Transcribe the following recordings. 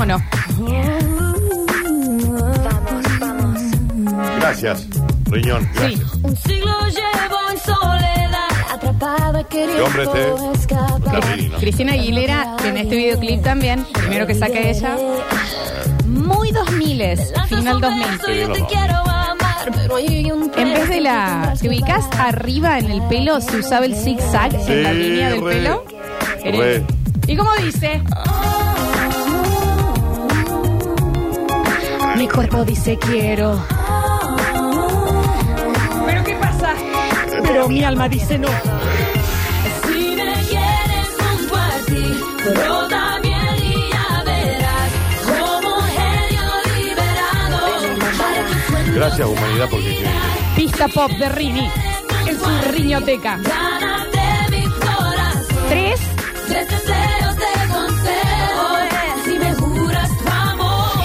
cómo no. Gracias, riñón. Gracias. Sí. Un siglo llevo en soledad, atrapada queriendo hombre este? Terrible, ¿no? Cristina Aguilera, que en este videoclip también, primero que saca ella, muy 2000, final 2000. Yo te quiero amar, pero hay un En vez de la. ¿Te ubicas arriba en el pelo? Se usaba el zigzag en la línea del re. pelo. Re. ¿Y cómo dice? Mi cuerpo dice quiero, ¿Pero qué pasa? pero mi alma dice no. Si me quieres junto a ti, pero también y ya verás como genio liberado. Gracias, humanidad, porque Pista pop de Rini. En su riñoteca. Tres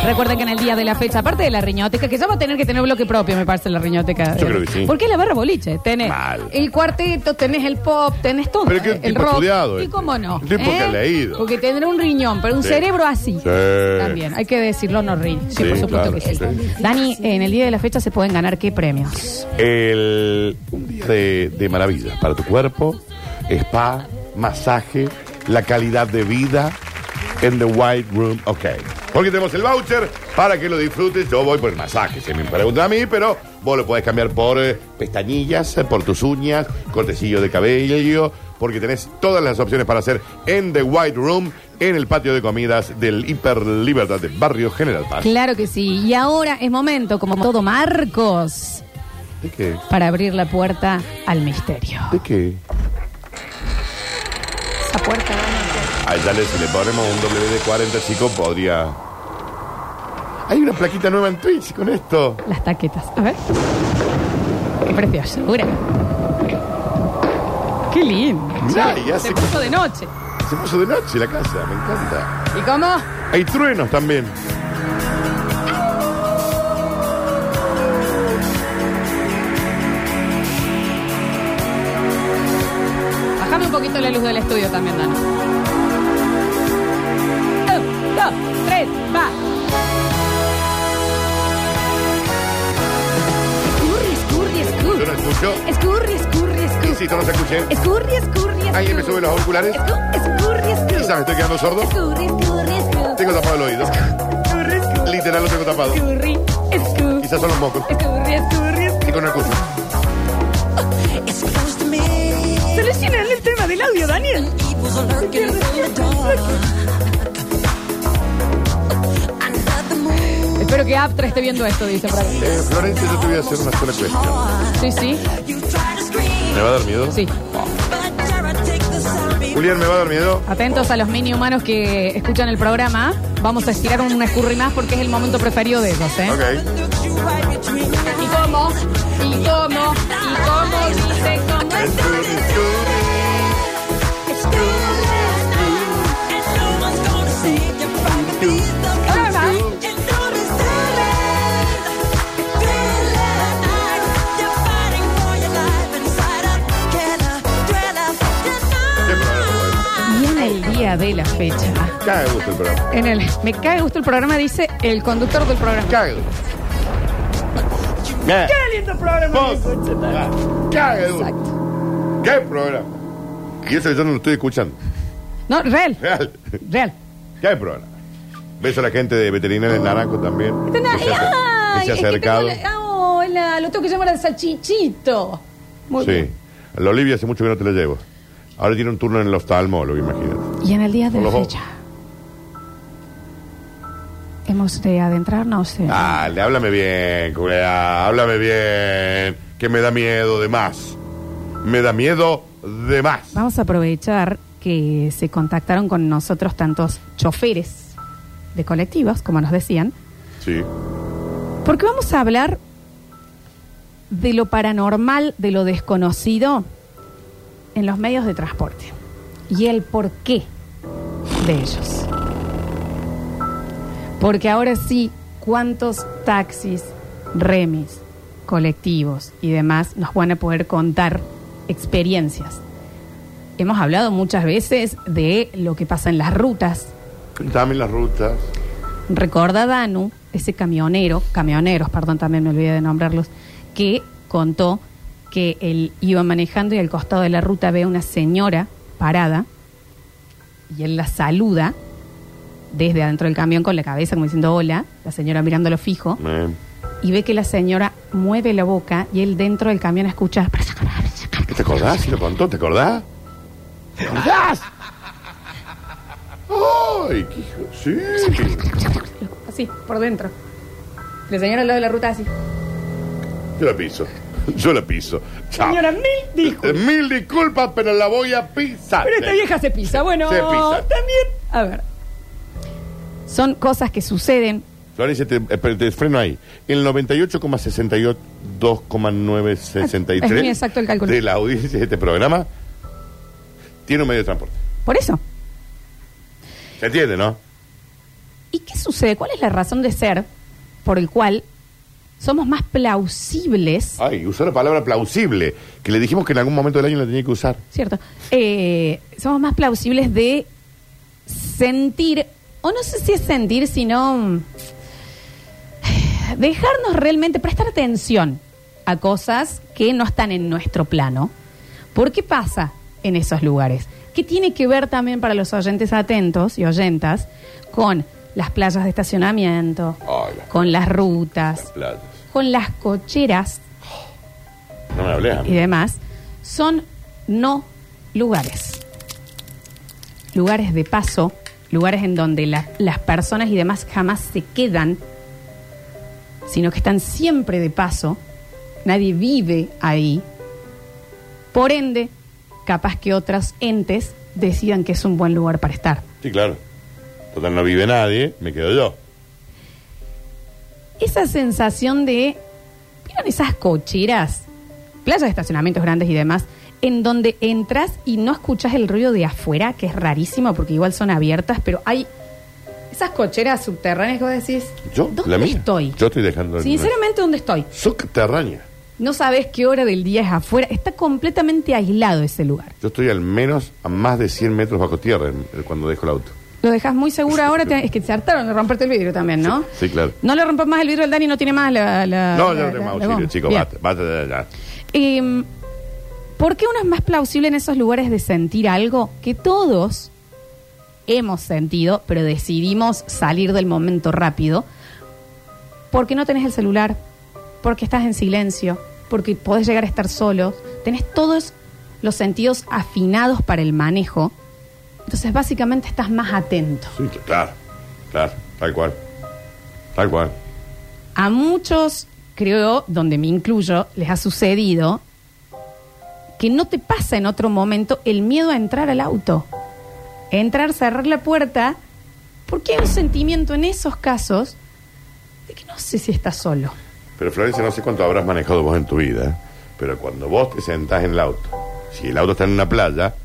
Recuerden que en el día de la fecha, aparte de la riñoteca, que ya va a tener que tener bloque propio, me parece, la riñoteca. Yo creo que sí. Porque es la barra boliche. Tenés Mal. el cuarteto, tenés el pop, tenés todo. Pero qué el tipo rock. estudiado ¿Y este. cómo no? ¿Eh? Un tipo que ha leído. Porque tendrá un riñón, pero un Sí. cerebro así. Sí. También, hay que decirlo, no rin. Sí, Sí, por supuesto claro, que sí. sí. Dani, en el día de la fecha se pueden ganar qué premios. El, un día de, de maravillas para tu cuerpo, spa, masaje, la calidad de vida en The White Room. Ok. Porque tenemos el voucher para que lo disfrutes. Yo voy por el masaje, si me preguntan a mí, pero vos lo podés cambiar por eh, pestañillas, eh, por tus uñas, cortecillo de cabello, porque tenés todas las opciones para hacer en The White Room, en el patio de comidas del Hiper Libertad de Barrio General Paz. Claro que sí. Y ahora es momento, como todo Marcos, ¿De qué? para abrir la puerta al misterio. ¿De qué? Esa puerta, Dani, Ay, dale, si le ponemos un WD-40, chico, podría. Hay una plaquita nueva en Twitch con esto. Las taquetas. A ver. Qué preciosura. Qué lindo. Mirá, y hace Se puso de noche. Se puso de noche la casa, me encanta. ¿Y cómo? Hay truenos también. Bajame un poquito la luz del estudio también, Dani. Un, dos, tres, va. Escurri, escurri, Yo escurri. no escucho. Escurri, escurri, escurri. Insisto, no se escuche. Escurri, escurri, escurri. ¿Alguien me sube los auriculares? Escu- Escurri, escurri. Quizás me estoy quedando sordo. Escurri, escurri, escurri. Tengo tapado el oído. Escurri, escurri. Literal lo tengo tapado. Escurri, escurri. Quizás son los mocos. Escurri, escurri, escurri. Y con el escucho. Seleccionan el tema del audio, Daniel. Espero que Aptra esté viendo esto, dice por ahí. Eh, Florencia, yo te voy a hacer una sola cuestión. Sí, sí, ¿Me va a dar miedo? sí. Julián, ¿me va a dar miedo? Atentos a los mini humanos que escuchan el programa. Vamos a estirar un escurri más porque es el momento preferido de ellos, ¿eh? Ok. ¿Y cómo? ¿Y cómo? ¿Y cómo? Dice cómo. Ahora fecha, Caga gusto el programa. en el me cae gusto el programa, dice el conductor del programa. Caga gusto. Qué lindo programa! Caga de gusto. Exacto. ¿Qué programa? Y eso yo no lo estoy escuchando. No, real, Real. real. ¿Qué programa? Beso a la gente de Veterinaria en Naranjo también. Que se ha, que se ha es que acercado. tengo la- hola, lo tengo que llamar al salchichito. Muy Sí. bien. A la Olivia hace mucho que no te la llevo. Ahora tiene un turno en el oftalmólogo, imagínate. Y en el día de la los fecha. Hemos de adentrarnos en... Dale, háblame bien, culea, háblame bien. Que me da miedo de más. Me da miedo de más. Vamos a aprovechar que se contactaron con nosotros tantos choferes de colectivos, como nos decían, Sí. porque vamos a hablar de lo paranormal, de lo desconocido en los medios de transporte y el porqué de ellos. Porque ahora sí, ¿cuántos taxis, remis, colectivos y demás nos van a poder contar experiencias? Hemos hablado muchas veces de lo que pasa en las rutas, Dame las rutas. Recorda Danu, ese camionero, camioneros, perdón, también me olvidé de nombrarlos, que contó que él iba manejando y al costado de la ruta ve a una señora parada y él la saluda desde adentro del camión con la cabeza como diciendo hola, la señora mirándolo fijo Eh, y ve que la señora mueve la boca y él dentro del camión escucha ¿Qué te acordás? ¿Sí lo contó? ¿Te acordás? ¿Te acordás? ¡Ay, qué hijo! Sí. así, por dentro. La señora al lado de la ruta así. Yo la piso. Yo la piso. Chao. Señora, mil disculpas. Mil disculpas, pero la voy a pisar. Pero esta vieja se pisa. Bueno, Se pisa. también. A ver. Son cosas que suceden. Florencia, te, eh, pero te freno ahí. El 98,62,963 Es muy exacto el cálculo. de la audiencia de este programa tiene un medio de transporte. Por eso. ¿Se entiende, no? ¿Y qué sucede? ¿Cuál es la razón de ser por el cual somos más plausibles? Ay, usó la palabra plausible, que le dijimos que en algún momento del año la tenía que usar. ¿Cierto? Eh, somos más plausibles de sentir, o no sé si es sentir, sino mm, dejarnos realmente, prestar atención a cosas que no están en nuestro plano. ¿Por qué pasa en esos lugares? ¿Qué tiene que ver también para los oyentes atentos y oyentas con las playas de estacionamiento, Ay, las- con las rutas, Las con las cocheras No me hablé a y demás, son no lugares. Lugares de paso, lugares en donde la- las personas y demás jamás se quedan, sino que están siempre de paso. Nadie vive ahí. Por ende, capaz que otros entes decidan que es un buen lugar para estar. Sí, claro. Total, no vive nadie, me quedo yo. esa sensación de. ¿Vieron esas cocheras? Playas de estacionamientos grandes y demás, en donde entras y no escuchas el ruido de afuera, que es rarísimo porque igual son abiertas, pero hay esas cocheras subterráneas que vos decís. ¿Yo? ¿Dónde la mía. estoy? Yo estoy dejando... Sinceramente, ¿dónde estoy? Subterránea. No sabes qué hora del día es afuera. Está completamente aislado ese lugar. Yo estoy al menos a más de 100 metros bajo tierra en- cuando dejo el auto. Lo dejas muy seguro ahora. te- es que se hartaron de romperte el vidrio también, ¿no? Sí, claro. No le rompas más el vidrio al Dani, no tiene más la. la- no, la- yo la- tengo más la auxilio, goma. chicos, Bien. basta, basta ya. Eh, ¿Por qué uno es más plausible en esos lugares de sentir algo que todos hemos sentido, pero decidimos salir del momento rápido? Porque no tenés el celular, porque estás en silencio, porque podés llegar a estar solo, tenés todos los sentidos afinados para el manejo. Entonces, básicamente estás más atento. Sí, claro, claro, tal cual. Tal cual. A muchos, creo, donde me incluyo, les ha sucedido que no te pasa en otro momento el miedo a entrar al auto. Entrar, cerrar la puerta, porque hay un sentimiento en esos casos de que no sé si estás solo. Pero Florencia, no sé cuánto habrás manejado vos en tu vida, pero cuando vos te sentás en el auto, si el auto está en una playa,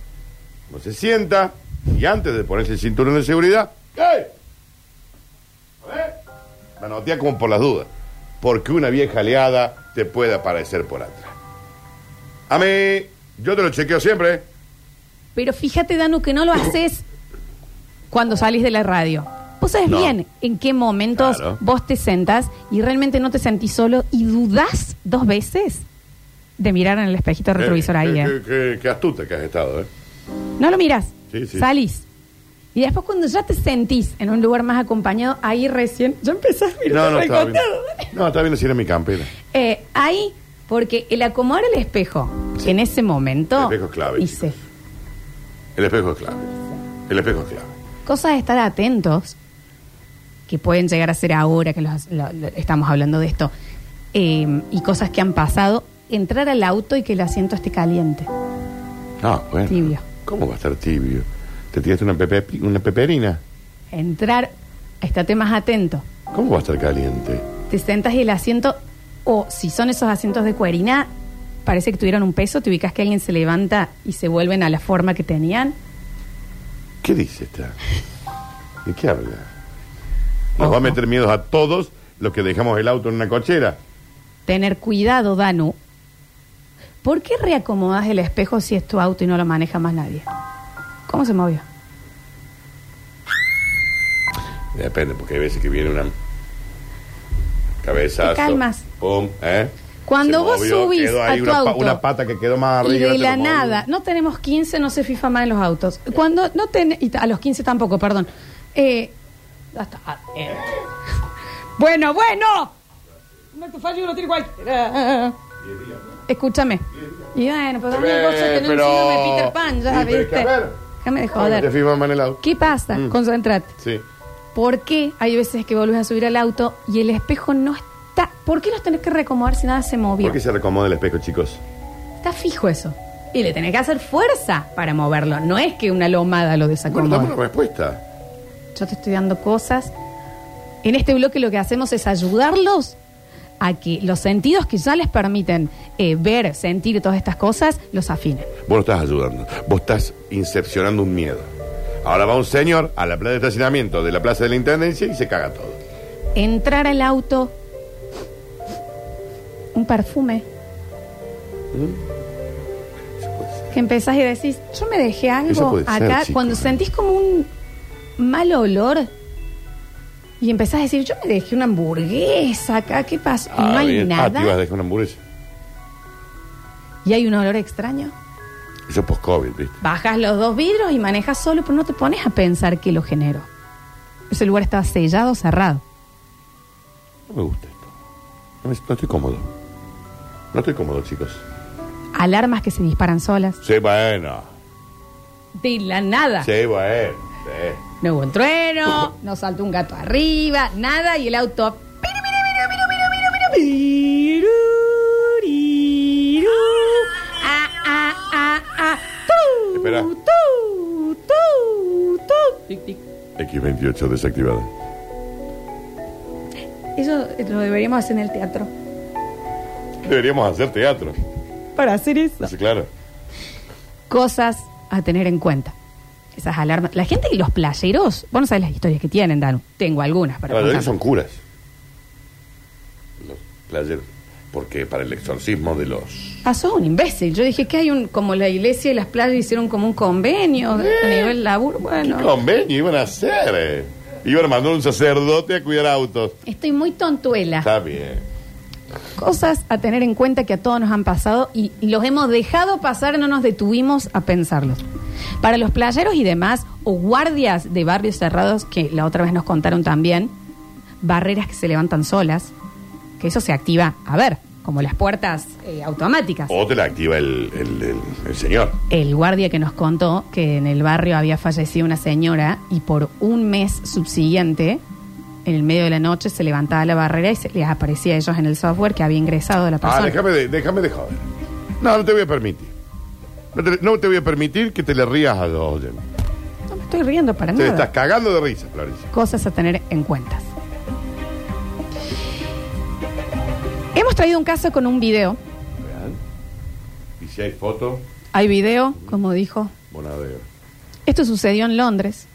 no se sienta y antes de ponerse el cinturón de seguridad, ¡ey! A ver, Manotea como por las dudas, porque una vieja aliada te puede aparecer por atrás. A mí, yo te lo chequeo siempre. ¿eh? Pero fíjate, Danu, que no lo haces cuando salís de la radio. Vos sabés No. bien en qué momentos Claro. vos te sentás y realmente no te sentís solo y dudás dos veces de mirar en el espejito retrovisor Eh, ahí. qué, ¿eh? qué- qué- qué astuta que has estado, ¿eh? No lo miras. Sí, sí. Salís. Y después cuando ya te sentís en un lugar más acompañado, ahí recién ya empezás a mirar No, no, viendo. costado. No, estaba viendo si era mi campera. Eh, ahí, porque el acomodar el espejo en ese momento El espejo es clave, hice El espejo es clave. El espejo es clave. cosas de estar atentos que pueden llegar a ser ahora que los- lo- lo- estamos hablando de esto eh, y cosas que han pasado entrar al auto y que el asiento esté caliente No, bueno. Tibio. ¿Cómo va a estar tibio? ¿Te tiraste una, pepe, una peperina? entrar estate más atento ¿Cómo va a estar caliente? te sentas y el asiento, o si son esos asientos de cuerina, parece que tuvieron un peso, te ubicas que alguien se levanta y se vuelven a la forma que tenían. ¿Qué dice esta? ¿De qué habla? Nos Ojo. va a meter miedos a todos los que dejamos el auto en una cochera. Tener cuidado, Danu. ¿Por qué reacomodas el espejo si es tu auto y no lo maneja más nadie? ¿Cómo se movió? Depende, porque hay veces que viene una cabezazo. Te calmas. Pum, ¿eh? Cuando Se vos movió, subís quedó a ahí tu una, pa- auto una pata que quedó más arriba. y de no la nada, no tenemos 15, no se FIFA más en los autos. Cuando no ten, y a los 15 tampoco, perdón. Eh, hasta- ah, eh. Bueno, bueno. No te fallo, no tiene cualquiera. Escúchame. Y bueno, pues también Eh, vos sos no pero- síndrome Peter Pan, ya Sí, pero es que, viste. a ver. Déjame de Te joder. Más en el auto. ¿Qué pasa? Mm. Concentrate. Sí. ¿Por qué hay veces que volvés a subir al auto y el espejo no está? ¿Por qué los tenés que recomodar si nada se movió? ¿Por qué se recomoda el espejo, chicos? Está fijo eso. Y le tenés que hacer fuerza para moverlo. No es que una lomada lo Bueno, desacomoda. dame una respuesta. Yo te estoy dando cosas. En este bloque lo que hacemos es ayudarlos a que los sentidos que ya les permiten eh, ver, sentir todas estas cosas, los afinen. Vos no estás ayudando. Vos estás incepcionando un miedo. Ahora va un señor a la plaza de estacionamiento de la Plaza de la Intendencia y se caga todo. Entrar al auto, un perfume, ser. que empezás y decís, yo me dejé algo ser, acá, cuando sentís como un mal olor y empezás a decir, yo me dejé una hamburguesa acá, ¿qué pasa? Y no Ah, hay bien. Ah, te ibas a nada. dejar una hamburguesa. Y hay un olor extraño. Eso es post-COVID, ¿viste? Bajas los dos vidrios y manejas solo, pero no te pones a pensar qué lo generó. Ese lugar estaba sellado, cerrado. No me gusta esto. No, me- no estoy cómodo. No estoy cómodo, chicos. Alarmas que se disparan solas. Sí, bueno. De la nada. Sí, bueno. Sí. No hubo un trueno, no saltó un gato arriba, nada, y el auto. Ah, ah, ah, ah. Tu, Espera. tu. Tic, tic. X28 desactivada. Eso lo deberíamos hacer en el teatro. Deberíamos hacer teatro. Para hacer eso. Claro. Cosas a tener en cuenta. Esas alarmas. La gente y los playeros, vos no sabés las historias que tienen, Danu. Tengo algunas para Los contar. son curas. Los playeros. Porque para el exorcismo de los. Ah, sos un imbécil. Yo dije que hay un, como la iglesia y las playas hicieron como un convenio a nivel laburo. Bueno, ¿Qué convenio iban a hacer? eh? Iban a mandar un sacerdote a cuidar autos. estoy muy tontuela. Está bien. Cosas a tener en cuenta que a todos nos han pasado y los hemos dejado pasar, no nos detuvimos a pensarlos. Para los playeros y demás, o guardias de barrios cerrados, que la otra vez nos contaron también, barreras que se levantan solas, que eso se activa, a ver, como las puertas eh, automáticas. O te la activa el, el- el- el señor. El guardia que nos contó que en el barrio había fallecido una señora y por un mes subsiguiente, en el medio de la noche, se levantaba la barrera y se les aparecía a ellos en el software que había ingresado de la Ah, persona. déjame de, déjame de joder. No, no te voy a permitir. No te, no te voy a permitir que te le rías a los oyentes. No me estoy riendo para Te nada. estás cagando de risa, Florencia. Cosas a tener en cuenta. Hemos traído un caso con un video. Vean. Y si hay foto, Hay video, como dijo. monadero. Esto sucedió en Londres.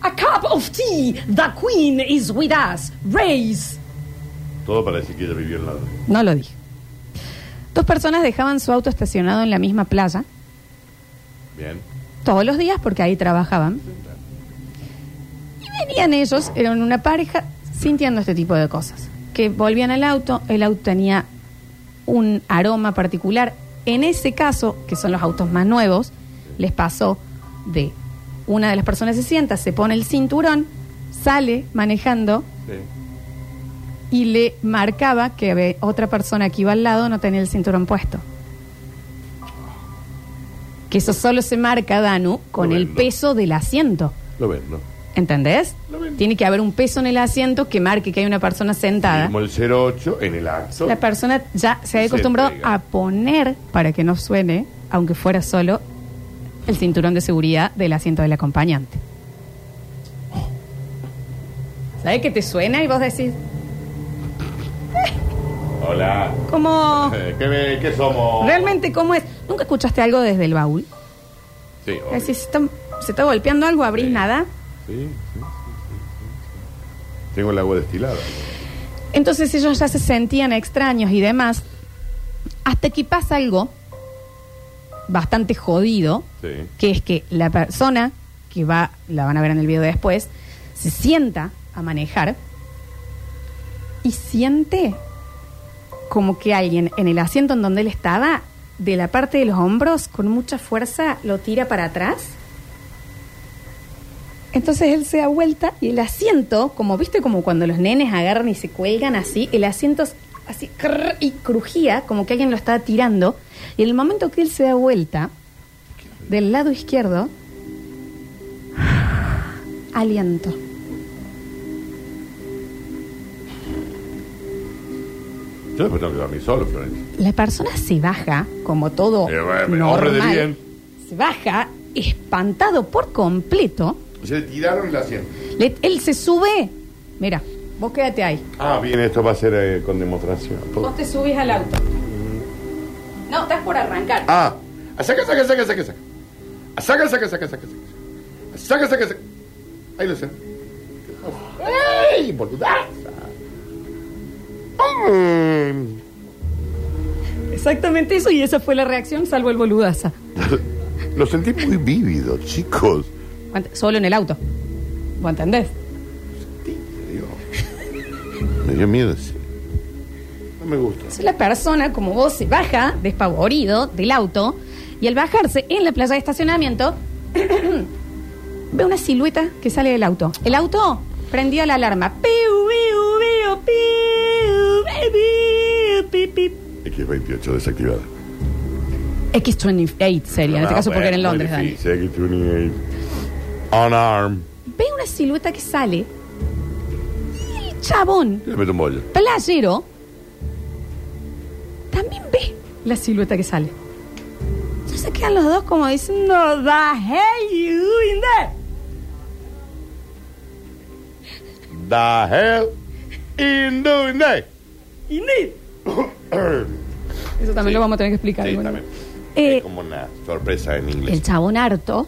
A cup of tea. The Queen is with us. Raise. Todo para decir que ella vivió en la. No lo dije. Dos personas dejaban su auto estacionado en la misma playa Bien. todos los días porque ahí trabajaban. Y venían ellos, eran una pareja, sintiendo este tipo de cosas. Que volvían al auto, el auto tenía un aroma particular. En ese caso, que son los autos más nuevos, les pasó de una de las personas se sienta, se pone el cinturón, sale manejando Sí. Y le marcaba que había otra persona que iba al lado no tenía el cinturón puesto. Que eso solo se marca, Danu, con Lo el vendo. peso del asiento. Lo ven, ¿no? ¿Entendés? Lo vendo. Tiene que haber un peso en el asiento que marque que hay una persona sentada. Como el 08 en el acto. La persona ya se Se acostumbrado a poner, para que no suene, aunque fuera solo, el cinturón de seguridad del asiento del acompañante. ¿Sabes que te suena y vos decís, Hola. ¿cómo? Eh, ¿Qué, somos? ¿Realmente cómo es? ¿Nunca escuchaste algo desde el baúl? Sí, obvio. ¿se está, se está golpeando algo? ¿Abrís Sí. nada? Sí, sí, sí, sí, sí. Tengo el agua destilada. Entonces ellos ya se sentían extraños y demás, hasta que pasa algo bastante jodido, Sí. que es que la persona que va, la van a ver en el video después, Se sienta a manejar y siente como que alguien en el asiento en donde él estaba, de la parte de los hombros, con mucha fuerza, lo tira para atrás. Entonces él se da vuelta y el asiento, como viste, como cuando los nenes agarran y se cuelgan así, el asiento así y crujía, como que alguien lo estaba tirando. Y en el momento que él se da vuelta, del lado izquierdo, aliento. Yo después tengo que dormir solo, Florencia. La persona se baja, como todo Eh, bueno, hombre de normal, bien. se baja espantado por completo. O sea, le tiraron el asiento. Le- él se sube. Mira, vos quédate ahí. Ah, bien, esto va a ser eh, con demostración. Vos te subís al auto. No, estás por arrancar. Ah, saca, saca, saca, saca, saca. Saca, saca, saca, saca, saca. Saca, saca, saca. Ahí lo sé. ¡Ey, boludaza! Exactamente eso y esa fue la reacción, salvo el boludaza. Lo sentí muy vívido, chicos. Solo en el auto. ¿Vos entendés? Me dio, me dio miedo ese. No me gusta. Entonces la persona, como vos, se baja despavorido del auto y al bajarse en la playa de estacionamiento, ve una silueta que sale del auto. El auto prendió la alarma. X28 desactivada. X28 sería, en este Ah, caso porque era en Londres, Dani. difícil, X28. Unarmed. Ve una silueta que sale y el chabón Le meto un bollo. playero también ve la silueta que sale. Entonces quedan los dos como diciendo, the hell you doing there? The hell in doing that? Indeed. Eso también lo vamos a tener que explicar. Sí, bueno. también. Eh, es como una sorpresa en inglés. El chabón harto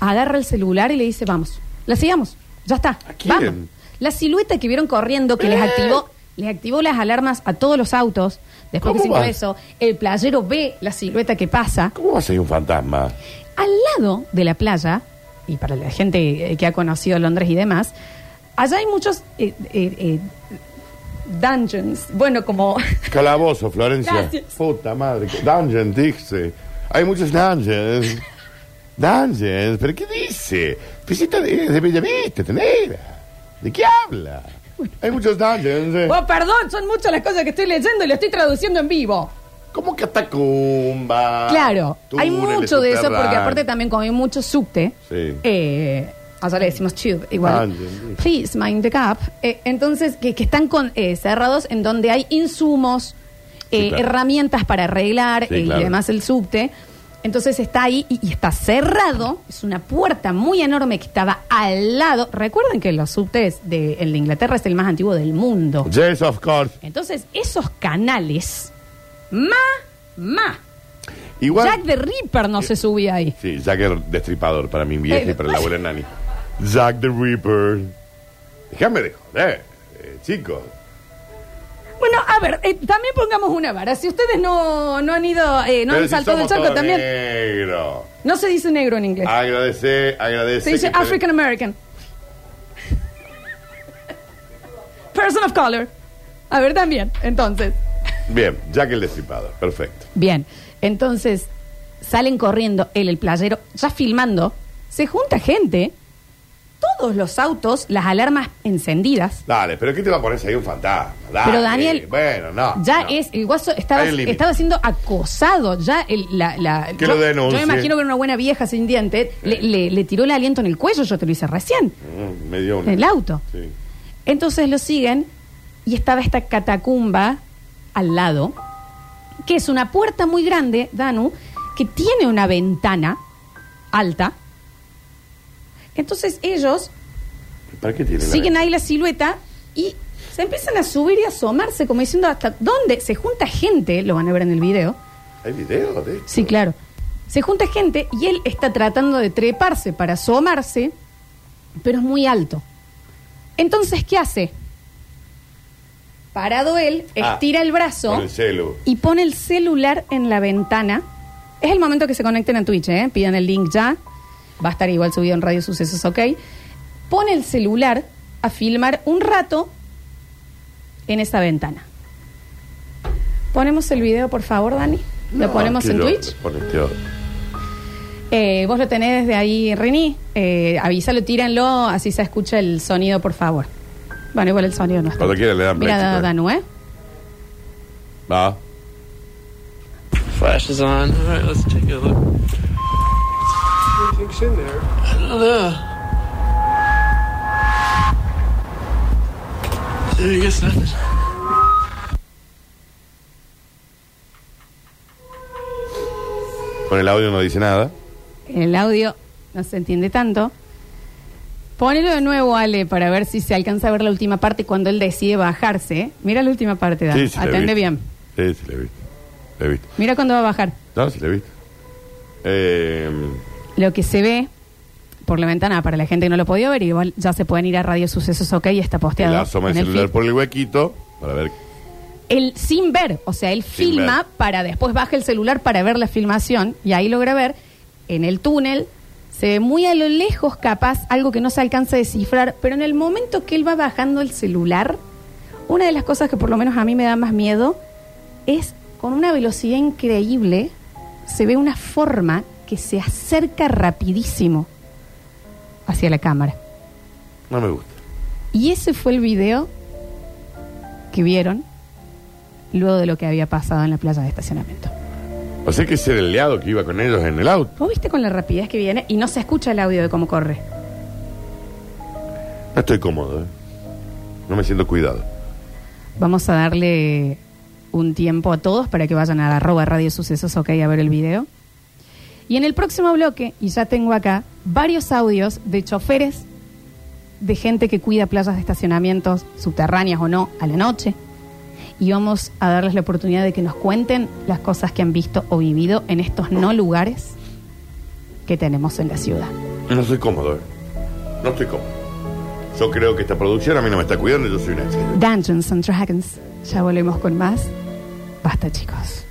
agarra el celular y le dice, vamos, la sigamos, ya está, ¿A quién? vamos. La silueta que vieron corriendo, que les Eh. activó, les activó las alarmas a todos los autos. Después que ¿Cómo se va? eso, el playero ve la silueta que pasa. ¿Cómo va a ser un fantasma? Al lado de la playa, y para la gente que ha conocido Londres y demás, allá hay muchos eh, eh, eh, dungeons, bueno, como... Calabozo, Florencia. Gracias. Puta madre. Dungeon, dice. Hay muchos dungeons. Dungeons, ¿pero qué dice? Visita de, de Bellavista, tenera. ¿De qué habla? Hay muchos dungeons. eh. Oh, perdón, son muchas las cosas que estoy leyendo y lo estoy traduciendo en vivo. ¿Cómo catacumba? Claro, hay túneles mucho de eso porque aparte también como hay mucho subte, Sí. eh, allá le decimos tube, igual. Ah. Please mind the gap. Eh, entonces, que, que están con, eh, cerrados en donde hay insumos, eh, Sí, claro. herramientas para arreglar Sí, eh, claro. y además el subte. Entonces está ahí y, y está cerrado. Es una puerta muy enorme que estaba al lado. Recuerden que los subtes de, el de Inglaterra es el más antiguo del mundo. Yes, of course. Entonces, esos canales, ma, ma. Igual. Jack the Ripper no se subía ahí. Sí, Jack el destripador para mi vieja Eh, y para la abuela Nani. Jack the Ripper. Déjame de joder, eh, chicos. Bueno, a ver, eh, también pongamos una vara. Si ustedes no, no han ido, eh, no Pero han si saltado el somos charco todos también. negros. No se dice negro en inglés. Agradece, agradece. se dice que te- African American. Person of color. A ver, también. Entonces. Bien, Jack el destripador. Perfecto. Bien. Entonces, salen corriendo él, el playero, ya filmando. Se junta gente. Todos los autos, las alarmas encendidas. Dale, pero ¿qué te va a poner ahí un fantasma? Dale. Pero, Daniel, Bueno, no. Ya no. es, el guaso estaba, Hay un límite. estaba siendo acosado. Ya el- la, la- Que yo, lo denuncie. yo me imagino que era una buena vieja sin diente. Le, le- le tiró el aliento en el cuello, yo te lo hice recién, Mm, me dio en una. el auto. Sí. Entonces lo siguen y estaba esta catacumba al lado, que es una puerta muy grande, Danu, que tiene una ventana alta. Entonces ellos ¿Para qué tiene la siguen ahí la silueta y se empiezan a subir y a asomarse como diciendo hasta dónde se junta gente, lo van a ver en el video. ¿Hay video de esto? Sí, claro. Se junta gente y él está tratando de treparse para asomarse, pero es muy alto. Entonces, ¿qué hace? Parado él, Ah, estira el brazo Con el celu. y pone el celular en la ventana. Es el momento que se conecten a Twitch, ¿eh? Pidan el link ya. Va a estar igual subido en Radio Sucesos, ¿ok? pone el celular a filmar un rato en esa ventana. Ponemos el video, por favor, Dani. Lo ponemos en Twitch. Eh, vos lo tenés desde ahí, Rini. Eh, avísalo, tíranlo, así se escucha el sonido, por favor. Bueno, igual el sonido no está. Cuando quiera le dan Mira. Danu, ¿eh? Va. Flash is on. All right, let's take a look. Think's in there? I don't know. I guess nothing. Con el audio no dice nada. El audio no se entiende tanto. Ponelo de nuevo, Ale, para ver si se alcanza a ver la última parte cuando él decide bajarse. Mira la última parte, Dani. Sí, sí, Atende bien. Sí, sí, le he visto. Le he visto. Mira cuándo va a bajar. No, sí, le he visto. Eh, Lo que se ve por la ventana, para la gente que no lo podía ver, igual ya se pueden ir a Radio Sucesos OK y está él posteado. asoma el en el celular feed. por el huequito para ver. Él sin ver, o sea, él filma ver. para después baja el celular para ver la filmación y ahí logra ver en el túnel. Se ve muy a lo lejos, capaz, algo que no se alcanza a descifrar, pero en el momento que él va bajando el celular, una de las cosas que por lo menos a mí me da más miedo es con una velocidad increíble, se ve una forma que se acerca rapidísimo hacia la cámara. No me gusta. Y ese fue el video que vieron luego de lo que había pasado en la playa de estacionamiento. O sea que ese era el liado que iba con ellos en el auto. ¿Vos viste con la rapidez que viene y no se escucha el audio de cómo corre? No estoy cómodo, ¿eh? No me siento cuidado. Vamos a darle un tiempo a todos para que vayan a la arroba Radio Sucesos OK a ver el video. Y en el próximo bloque, y ya tengo acá, varios audios de choferes, de gente que cuida playas de estacionamientos, subterráneas o no, a la noche. Y vamos a darles la oportunidad de que nos cuenten las cosas que han visto o vivido en estos no lugares que tenemos en la ciudad. No estoy cómodo, ¿eh? No estoy cómodo. Yo creo que esta producción a mí no me está cuidando y yo soy un accidente. Dungeons and Dragons. Ya volvemos con más. Basta, chicos.